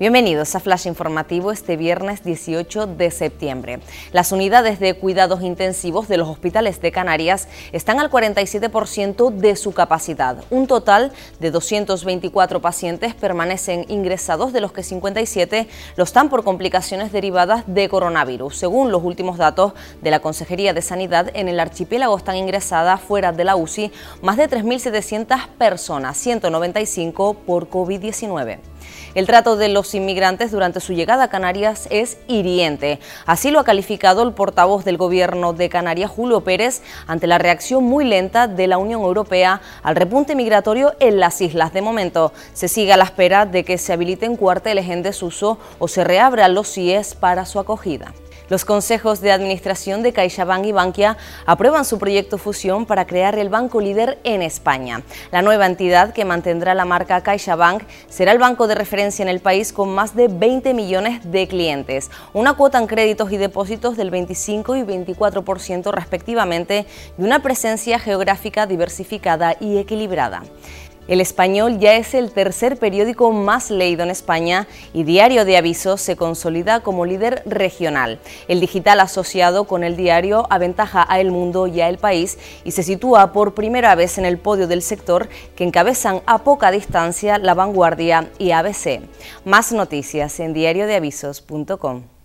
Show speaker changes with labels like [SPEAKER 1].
[SPEAKER 1] Bienvenidos a Flash Informativo este viernes 18 de septiembre. Las unidades de cuidados intensivos de los hospitales de Canarias están al 47% de su capacidad. Un total de 224 pacientes permanecen ingresados, de los que 57 lo están por complicaciones derivadas de coronavirus. Según los últimos datos de la Consejería de Sanidad, en el archipiélago están ingresadas fuera de la UCI más de 3.700 personas, 195 por COVID-19. El trato de los inmigrantes durante su llegada a Canarias es hiriente. Así lo ha calificado el portavoz del Gobierno de Canarias, Julio Pérez, ante la reacción muy lenta de la Unión Europea al repunte migratorio en las islas. De momento, se sigue a la espera de que se habiliten cuarteles en desuso o se reabran los CIES para su acogida. Los consejos de administración de CaixaBank y Bankia aprueban su proyecto fusión para crear el banco líder en España. La nueva entidad que mantendrá la marca CaixaBank será el banco de referencia en el país con más de 20 millones de clientes, una cuota en créditos y depósitos del 25 y 24% respectivamente y una presencia geográfica diversificada y equilibrada. El Español ya es el tercer periódico más leído en España y Diario de Avisos se consolida como líder regional. El digital asociado con el diario aventaja a El Mundo y a El País y se sitúa por primera vez en el podio del sector que encabezan a poca distancia La Vanguardia y ABC. Más noticias en diariodeavisos.com.